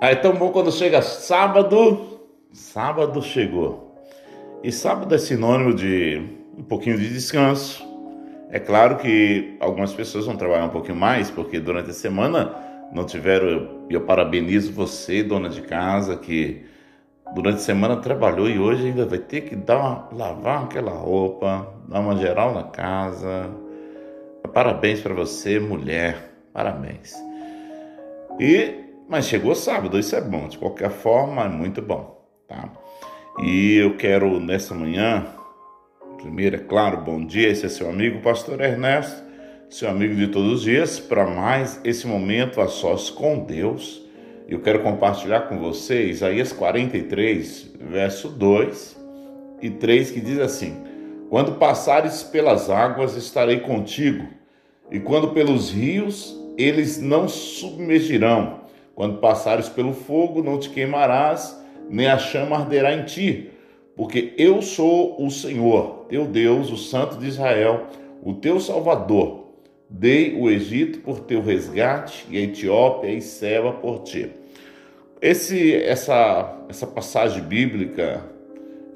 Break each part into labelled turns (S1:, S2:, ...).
S1: Ah, é tão bom quando chega sábado. Sábado chegou. E sábado é sinônimo de um pouquinho de descanso. É claro que algumas pessoas vão trabalhar um pouquinho mais, porque durante a semana não tiveram. E eu parabenizo você, dona de casa, que durante a semana trabalhou e hoje ainda vai ter que dar uma, lavar aquela roupa, dar uma geral na casa. Parabéns para você, mulher. Parabéns. E mas chegou sábado, isso é bom. De qualquer forma, é muito bom, tá? E eu quero nessa manhã, primeiro, é claro, bom dia. Esse é seu amigo, Pastor Ernesto, seu amigo de todos os dias, para mais esse momento a sós com Deus. Eu quero compartilhar com vocês Isaías 43, verso 2 e 3, que diz assim: Quando passares pelas águas, estarei contigo, e quando pelos rios, eles não submergirão quando passares pelo fogo, não te queimarás, nem a chama arderá em ti, porque eu sou o Senhor, teu Deus, o Santo de Israel, o teu Salvador. Dei o Egito por teu resgate e a Etiópia e Seba por ti. Esse, essa, essa passagem bíblica,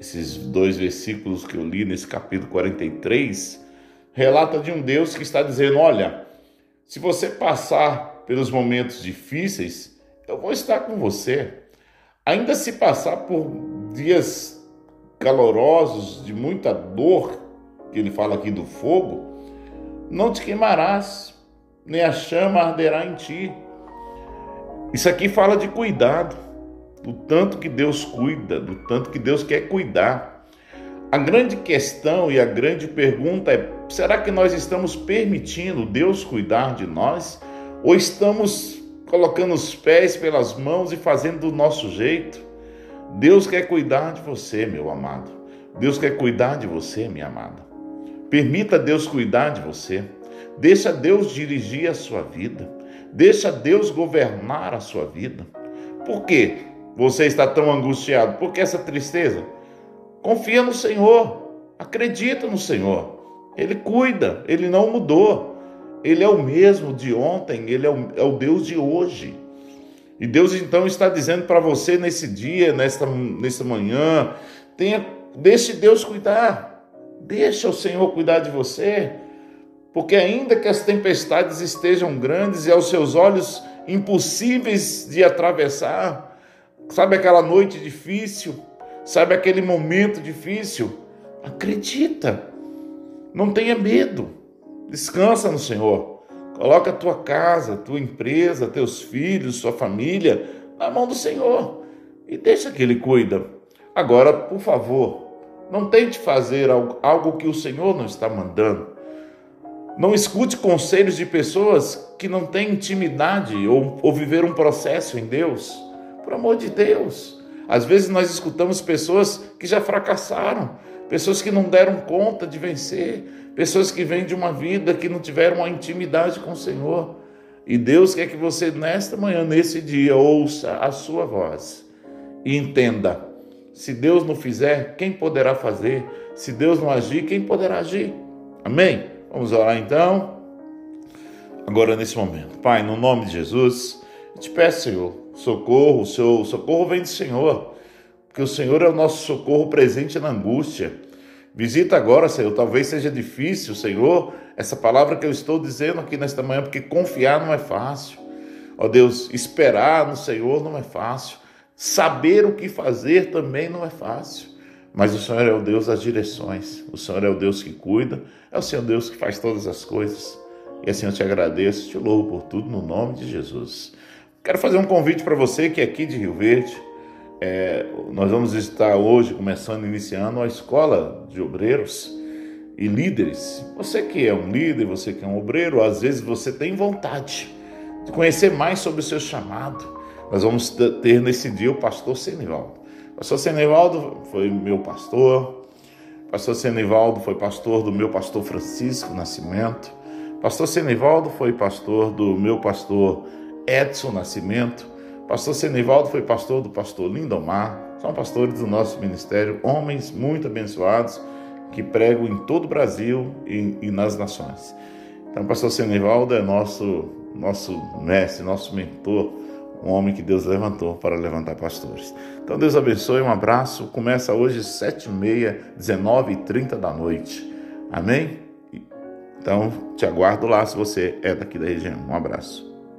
S1: esses dois versículos que eu li nesse capítulo 43, relata de um Deus que está dizendo: olha, se você passar pelos momentos difíceis, eu vou estar com você. Ainda se passar por dias calorosos, de muita dor, que ele fala aqui do fogo, não te queimarás, nem a chama arderá em ti. Isso aqui fala de cuidado, do tanto que Deus cuida, do tanto que Deus quer cuidar. A grande questão e a grande pergunta é: será que nós estamos permitindo Deus cuidar de nós? Ou estamos colocando os pés pelas mãos e fazendo do nosso jeito. Deus quer cuidar de você, meu amado. Deus quer cuidar de você, minha amada. Permita Deus cuidar de você. Deixa Deus dirigir a sua vida. Deixa Deus governar a sua vida. Por que você está tão angustiado? Por que essa tristeza? Confia no Senhor. Acredita no Senhor. Ele cuida, ele não mudou. Ele é o mesmo de ontem, ele é o, é o Deus de hoje. E Deus então está dizendo para você nesse dia, nesta, nessa manhã, tenha, deixe Deus cuidar, deixa o Senhor cuidar de você, porque ainda que as tempestades estejam grandes e aos seus olhos impossíveis de atravessar, sabe aquela noite difícil, sabe aquele momento difícil, acredita, não tenha medo. Descansa no Senhor. Coloca a tua casa, tua empresa, teus filhos, sua família na mão do Senhor e deixa que Ele cuida. Agora, por favor, não tente fazer algo que o Senhor não está mandando. Não escute conselhos de pessoas que não têm intimidade ou, ou viver um processo em Deus. Por amor de Deus. Às vezes nós escutamos pessoas que já fracassaram, pessoas que não deram conta de vencer, pessoas que vêm de uma vida que não tiveram uma intimidade com o Senhor. E Deus quer que você, nesta manhã, nesse dia, ouça a sua voz e entenda: se Deus não fizer, quem poderá fazer? Se Deus não agir, quem poderá agir? Amém? Vamos orar então. Agora, nesse momento, Pai, no nome de Jesus, eu te peço, Senhor, socorro, o socorro vem do Senhor, porque o Senhor é o nosso socorro presente na angústia. Visita agora, Senhor. Talvez seja difícil, Senhor, essa palavra que eu estou dizendo aqui nesta manhã, porque confiar não é fácil. Ó Deus, esperar no Senhor não é fácil. Saber o que fazer também não é fácil. Mas o Senhor é o Deus das direções. O Senhor é o Deus que cuida. É o Senhor Deus que faz todas as coisas. E assim eu te agradeço, te louvo por tudo no nome de Jesus. Quero fazer um convite para você que é aqui de Rio Verde é, nós vamos estar hoje começando, iniciando a escola de obreiros e líderes. Você que é um líder, você que é um obreiro, às vezes você tem vontade de conhecer mais sobre o seu chamado. Nós vamos ter nesse dia o pastor Senivaldo. O pastor Senivaldo foi meu pastor. O pastor Senivaldo foi pastor do meu pastor Francisco Nascimento. O pastor Senivaldo foi pastor do meu pastor Edson Nascimento. Pastor Senivaldo foi pastor do pastor Lindomar, são pastores do nosso ministério, homens muito abençoados que pregam em todo o Brasil e, e nas nações. Então, pastor Senivaldo é nosso, nosso mestre, nosso mentor, um homem que Deus levantou para levantar pastores. Então Deus abençoe, um abraço. Começa hoje dezenove e trinta da noite. Amém? Então te aguardo lá se você é daqui da região. Um abraço.